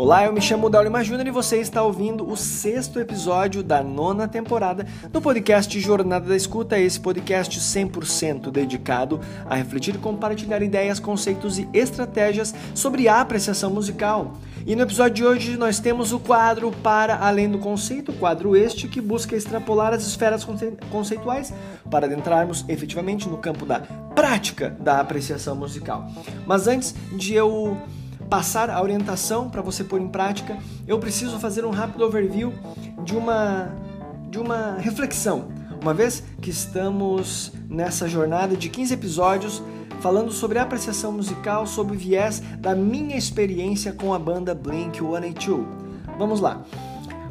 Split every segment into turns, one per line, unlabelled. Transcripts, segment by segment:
Olá, eu me chamo Daulima Júnior e você está ouvindo o sexto episódio da nona temporada do podcast Jornada da Escuta, esse podcast 100% dedicado a refletir e compartilhar ideias, conceitos e estratégias sobre a apreciação musical. E no episódio de hoje nós temos o quadro Para Além do Conceito, quadro este que busca extrapolar as esferas conceituais para adentrarmos efetivamente no campo da prática da apreciação musical. Mas antes de eu passar a orientação para você pôr em prática, eu preciso fazer um rápido overview de uma, de uma reflexão. Uma vez que estamos nessa jornada de 15 episódios falando sobre apreciação musical sob o viés da minha experiência com a banda Blink-182. Vamos lá.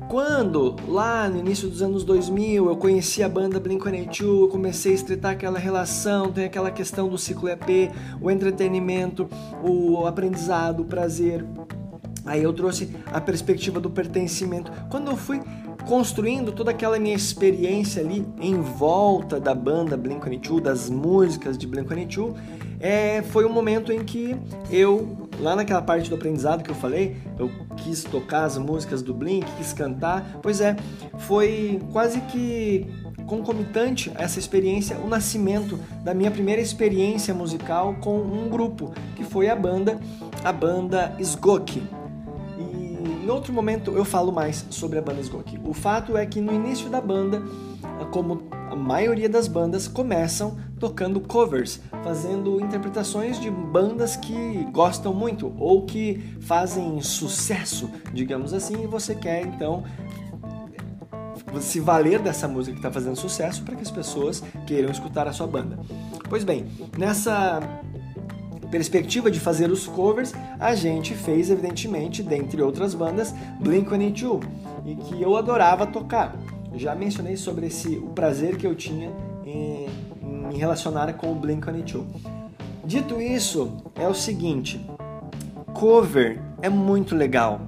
Quando, lá no início dos anos 2000, eu conheci a banda Blink-182, eu comecei a estreitar aquela relação, tem aquela questão do ciclo EP, o entretenimento, o aprendizado, o prazer. Aí eu trouxe a perspectiva do pertencimento. Quando eu fui construindo toda aquela minha experiência ali em volta da banda Blink-182, das músicas de Blink-182, é, foi um momento em que eu lá naquela parte do aprendizado que eu falei, eu quis tocar as músicas do Blink, quis cantar. Pois é, foi quase que concomitante a essa experiência o nascimento da minha primeira experiência musical com um grupo, que foi a banda, a banda Sgok. E em outro momento eu falo mais sobre a banda Sgok. O fato é que no início da banda, como a maioria das bandas começam tocando covers, fazendo interpretações de bandas que gostam muito ou que fazem sucesso, digamos assim, e você quer então se valer dessa música que está fazendo sucesso para que as pessoas queiram escutar a sua banda. Pois bem, nessa perspectiva de fazer os covers, a gente fez, evidentemente, dentre outras bandas, Blink-182, e que eu adorava tocar. Já mencionei sobre esse o prazer que eu tinha em relacionar com o Blink-182. Dito isso, é o seguinte, cover é muito legal.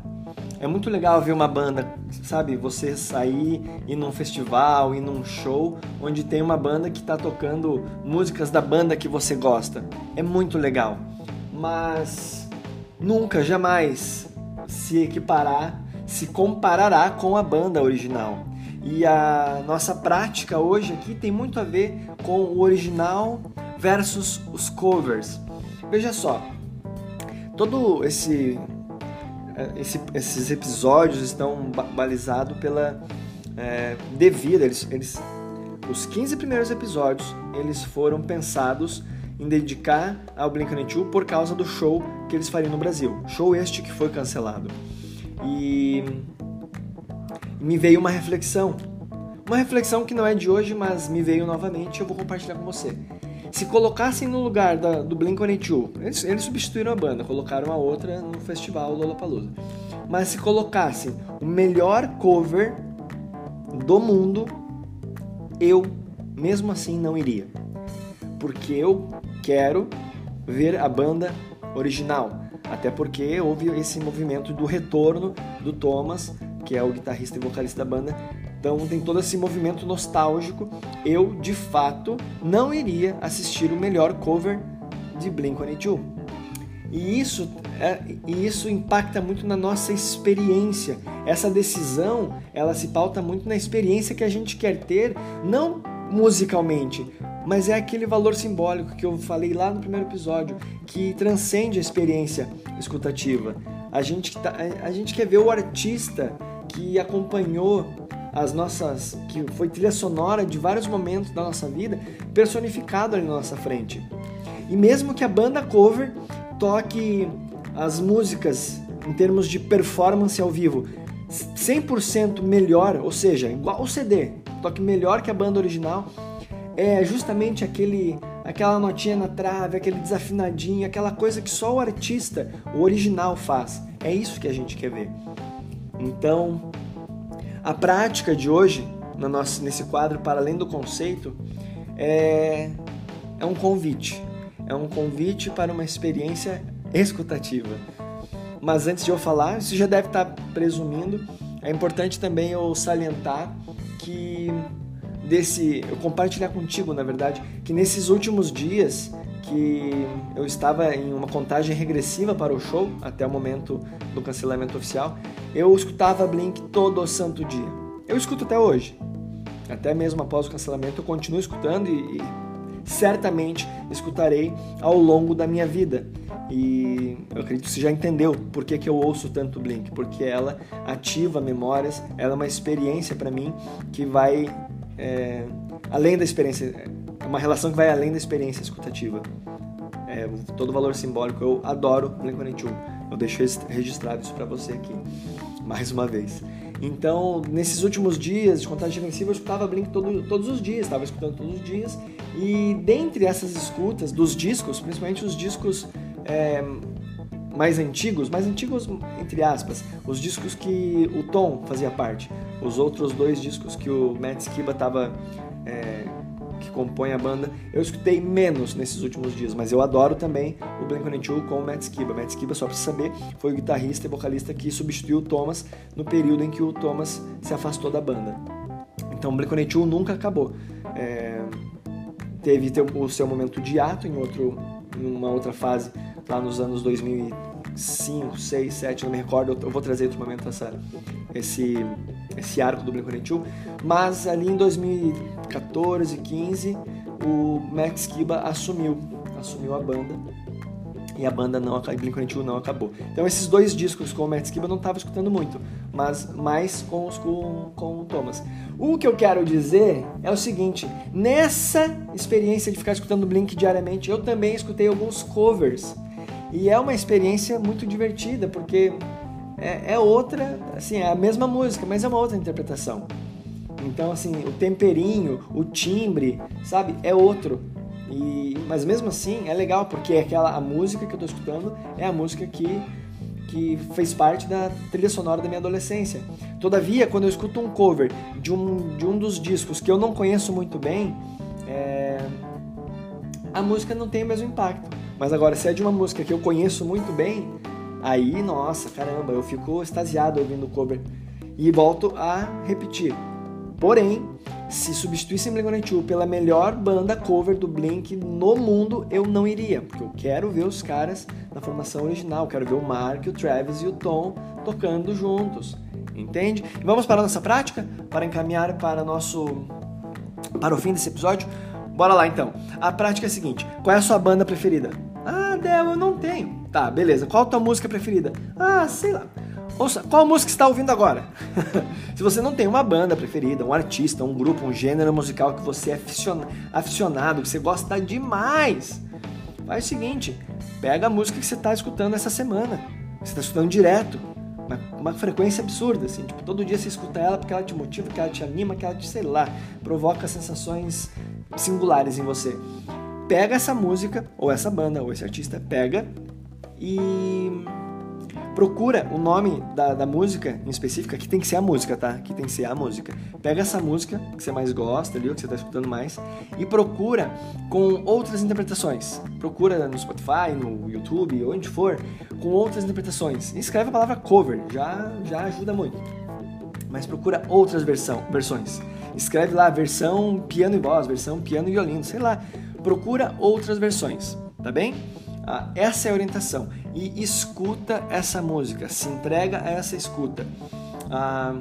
É muito legal ver uma banda, sabe, você sair e num festival, e num show onde tem uma banda que está tocando músicas da banda que você gosta. É muito legal. Mas nunca, jamais se equiparar, se comparará com a banda original. E a nossa prática hoje aqui tem muito a ver com o original versus os covers. Veja só, todo esse, é, esse esses episódios estão balizados pela é, devida, eles, eles, os 15 primeiros episódios eles foram pensados em dedicar ao Blink-182 por causa do show que eles fariam no Brasil. Show este que foi cancelado. E me veio uma reflexão. Uma reflexão que não é de hoje, mas me veio novamente e eu vou compartilhar com você. Se colocassem no lugar da, do Blink-182, eles, eles substituíram a banda, colocaram a outra no festival Lollapalooza. Mas se colocassem o melhor cover do mundo, eu mesmo assim não iria. Porque eu quero ver a banda original. Até porque houve esse movimento do retorno do Thomas que é o guitarrista e vocalista da banda. Então tem todo esse movimento nostálgico. Eu, de fato, não iria assistir o melhor cover de Blink-182. E isso, é, e isso impacta muito na nossa experiência. Essa decisão, ela se pauta muito na experiência que a gente quer ter, não musicalmente, mas é aquele valor simbólico que eu falei lá no primeiro episódio, que transcende a experiência escutativa. A gente, tá, a gente quer ver o artista que acompanhou as nossas, que foi trilha sonora de vários momentos da nossa vida, personificado ali na nossa frente. E mesmo que a banda cover toque as músicas em termos de performance ao vivo 100% melhor, ou seja, igual o CD, toque melhor que a banda original, é justamente aquele aquela notinha na trave, aquele desafinadinho, aquela coisa que só o artista, o original faz. É isso que a gente quer ver. Então, a prática de hoje, no nosso, nesse quadro para além do conceito, é, é um convite. É um convite para uma experiência escutativa. Mas antes de eu falar, isso já deve estar presumindo, é importante também eu salientar que desse, eu compartilhar contigo, na verdade, que nesses últimos dias que eu estava em uma contagem regressiva para o show, até o momento do cancelamento oficial, eu escutava Blink todo santo dia. Eu escuto até hoje. Até mesmo após o cancelamento, eu continuo escutando e, e certamente escutarei ao longo da minha vida. E eu acredito que você já entendeu por que, que eu ouço tanto Blink, porque ela ativa memórias, ela é uma experiência para mim que vai é, além da experiência, é uma relação que vai além da experiência escutativa. É, todo valor simbólico, eu adoro Blink-182. Eu deixo registrado isso para você aqui, mais uma vez. Então, nesses últimos dias de contagem regressiva, eu escutava Blink todo, todos os dias, estava escutando todos os dias. E dentre essas escutas, dos discos, principalmente os discos é, mais antigos, mais antigos entre aspas, os discos que o Tom fazia parte, os outros dois discos que o Matt Skiba estava é, compõe a banda, eu escutei menos nesses últimos dias, mas eu adoro também o Blink-182 com o Matt Skiba. Matt Skiba, só para saber, foi o guitarrista e vocalista que substituiu o Thomas no período em que o Thomas se afastou da banda. Então, o Blink-182 nunca acabou. É, teve o seu momento de ato em, outro, em uma outra fase lá nos anos 2005, 6, 7, não me recordo, eu vou trazer outro momento essa, esse, esse arco do Blink-182, mas ali em 2014, 15, o Max Kiba assumiu, assumiu a banda e a banda não Blink-182 não acabou. Então esses dois discos com o Matt Skiba eu não estava escutando muito, mas mais com os com, com o Thomas. O que eu quero dizer é o seguinte, nessa experiência de ficar escutando Blink diariamente, eu também escutei alguns covers e é uma experiência muito divertida, porque é, é, outra, assim, é a mesma música, mas é uma outra interpretação. Então, assim, o temperinho, o timbre, sabe, é outro. E, mas mesmo assim é legal, porque aquela, a música que eu estou escutando é a música que, que fez parte da trilha sonora da minha adolescência. Todavia, quando eu escuto um cover de um, de um dos discos que eu não conheço muito bem, é, a música não tem o mesmo impacto. Mas agora, se é de uma música que eu conheço muito bem, aí, nossa, caramba, eu fico extasiado ouvindo o cover. E volto a repetir. Porém, se substituíssem Blink-182 pela melhor banda cover do Blink no mundo, eu não iria, porque eu quero ver os caras na formação original, quero ver o Mark, o Travis e o Tom tocando juntos. Entende? E vamos para a nossa prática para encaminhar para nosso para o fim desse episódio. Bora lá então. A prática é a seguinte: qual é a sua banda preferida? Eu não tenho. Tá, beleza. Qual a tua música preferida? Ah, sei lá. Ouça, qual música está ouvindo agora? Se você não tem uma banda preferida, um artista, um grupo, um gênero musical que você é aficionado, que você gosta demais, faz o seguinte: pega a música que você está escutando essa semana, você está escutando direto, uma, uma, frequência absurda, assim, tipo, todo dia você escuta ela porque ela te motiva, que ela te anima, que ela te, sei lá, provoca sensações singulares em você pega essa música, ou essa banda, ou esse artista, pega e procura o nome da, da música em específica, que tem que ser a música, tá? Que tem que ser a música. Pega essa música que você mais gosta ali, ou que você está escutando mais, e procura com outras interpretações. Procura no Spotify, no YouTube, onde for, com outras interpretações. escreve a palavra cover, já, já ajuda muito. Mas procura outras versão, versões. Escreve lá versão piano e voz, versão piano e violino, sei lá procura outras versões, tá bem? Ah, essa é a orientação. E escuta essa música, se entrega a essa escuta. Ah,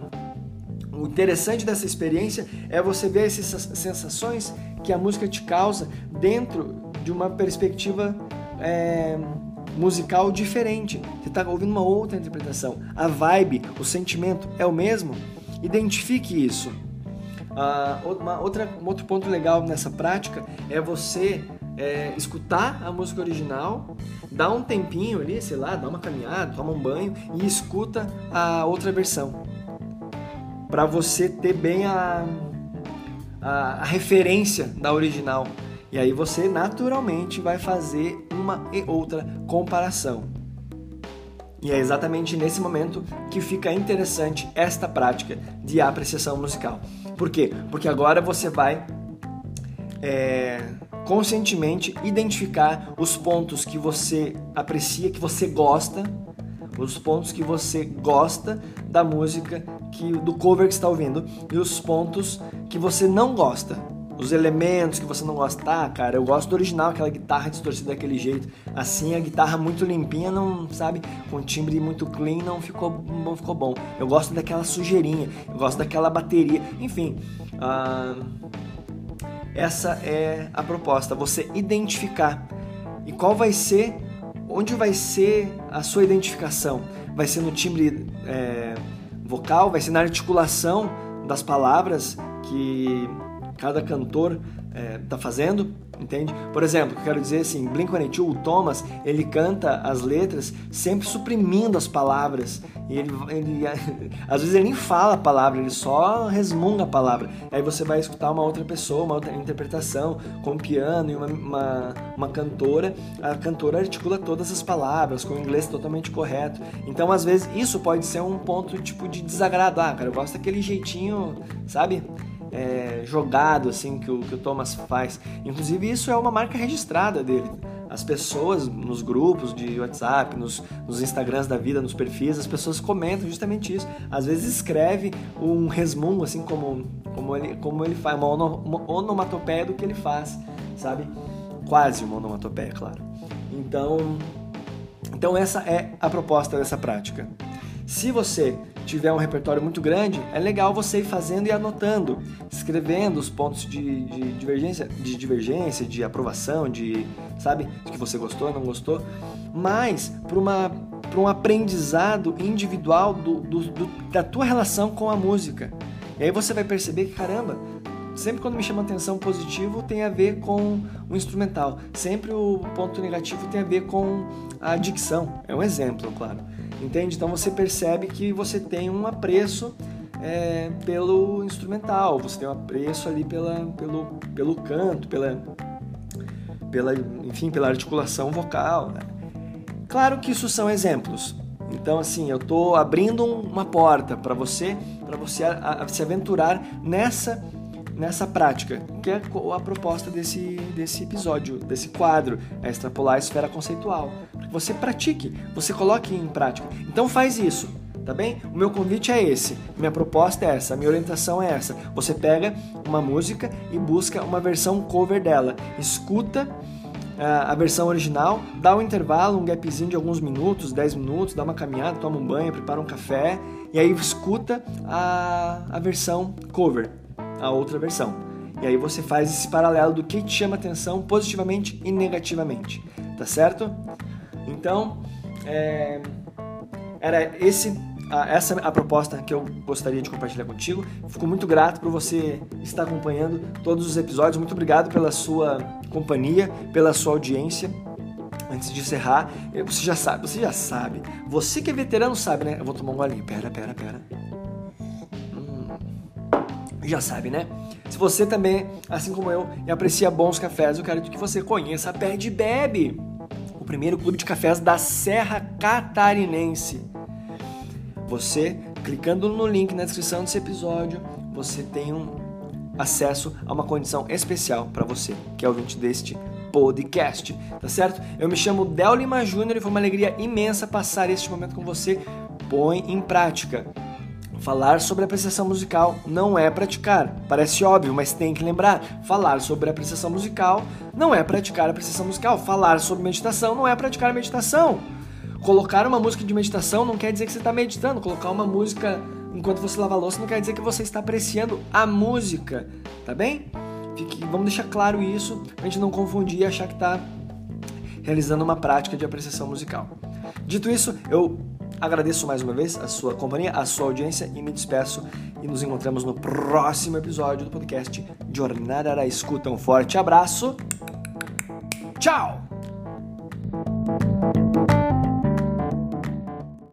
o interessante dessa experiência é você ver essas sensações que a música te causa dentro de uma perspectiva é, musical diferente. Você está ouvindo uma outra interpretação. A vibe, o sentimento é o mesmo? Identifique isso. Uh, uma outra, um outro ponto legal nessa prática é você é, escutar a música original, dar um tempinho ali, sei lá, dá uma caminhada, toma um banho e escuta a outra versão. Para você ter bem a, a, a referência da original. E aí você naturalmente vai fazer uma e outra comparação. E é exatamente nesse momento que fica interessante esta prática de apreciação musical. Por quê? Porque agora você vai é, conscientemente identificar os pontos que você aprecia, que você gosta, os pontos que você gosta da música, que, do cover que está ouvindo, e os pontos que você não gosta, os elementos que você não gosta. Tá, cara, eu gosto do original, aquela guitarra distorcida daquele jeito. Assim, a guitarra muito limpinha, não, sabe? Com timbre muito clean, não ficou, não ficou bom. Eu gosto daquela sujeirinha, eu gosto daquela bateria. Enfim, uh, essa é a proposta, você identificar. E qual vai ser, onde vai ser a sua identificação? Vai ser no timbre é, vocal, vai ser na articulação das palavras que cada cantor está é, fazendo, entende? Por exemplo, eu quero dizer assim, Blink-182, o Thomas, ele canta as letras sempre suprimindo as palavras. E ele, ele às vezes ele nem fala a palavra, ele só resmunga a palavra. Aí você vai escutar uma outra pessoa, uma outra interpretação, com um piano e uma, uma, uma cantora. A cantora articula todas as palavras, com o inglês totalmente correto. Então, às vezes, isso pode ser um ponto tipo de desagrado. Ah, cara, eu gosto daquele jeitinho, sabe? É, jogado assim que o, que o Thomas faz. Inclusive isso é uma marca registrada dele. As pessoas nos grupos de WhatsApp, nos, nos Instagrams da vida, nos perfis, as pessoas comentam justamente isso. Às vezes escreve um resmungo, assim como, como, ele, como ele faz, uma, ono, uma onomatopeia do que ele faz, sabe? Quase uma onomatopeia, claro. Então, então essa é a proposta dessa prática. Se você tiver um repertório muito grande, é legal você ir fazendo e anotando, escrevendo os pontos de, de divergência, de divergência, de aprovação, de sabe, que você gostou, não gostou, mas para uma para um aprendizado individual do, do, do, da tua relação com a música. E aí você vai perceber que caramba, sempre quando me chama atenção positivo tem a ver com o instrumental, sempre o ponto negativo tem a ver com a dicção. É um exemplo, claro. Entende? Então você percebe que você tem um apreço é, pelo instrumental, você tem um apreço ali pela, pelo, pelo canto, pela, pela, enfim, pela articulação vocal. Né? Claro que isso são exemplos. Então, assim, eu estou abrindo uma porta para você, para você a, a, se aventurar nessa nessa prática, que é a proposta desse, desse episódio, desse quadro, é extrapolar a esfera conceitual. Você pratique, você coloque em prática. Então faz isso, tá bem? O meu convite é esse, minha proposta é essa, minha orientação é essa. Você pega uma música e busca uma versão cover dela, escuta ah, a versão original, dá um intervalo, um gapzinho de alguns minutos, 10 minutos, dá uma caminhada, toma um banho, prepara um café e aí escuta a, a versão cover a outra versão. E aí você faz esse paralelo do que te chama atenção positivamente e negativamente, tá certo? Então, é, era esse essa a proposta que eu gostaria de compartilhar contigo. Fico muito grato por você estar acompanhando todos os episódios. Muito obrigado pela sua companhia, pela sua audiência. Antes de encerrar, você já sabe, você já sabe. Você que é veterano sabe, né? Eu vou tomar um golinho. Pera, pera, pera já sabe, né? Se você também, assim como eu, aprecia bons cafés, eu quero que você conheça a Perde Bebe, o primeiro clube de cafés da Serra Catarinense. Você, clicando no link na descrição desse episódio, você tem um acesso a uma condição especial para você, que é ouvinte deste podcast, tá certo? Eu me chamo Del Lima Júnior e foi uma alegria imensa passar este momento com você. Põe em prática. Falar sobre apreciação musical não é praticar. Parece óbvio, mas tem que lembrar. Falar sobre apreciação musical não é praticar apreciação musical. Falar sobre meditação não é praticar meditação. Colocar uma música de meditação não quer dizer que você está meditando. Colocar uma música enquanto você lava a louça não quer dizer que você está apreciando a música, tá bem? Fique, vamos deixar claro isso, pra gente não confundir e achar que está realizando uma prática de apreciação musical. Dito isso, eu Agradeço mais uma vez a sua companhia, a sua audiência e me despeço e nos encontramos no próximo episódio do podcast Jornada da Escuta. Um forte abraço. Tchau!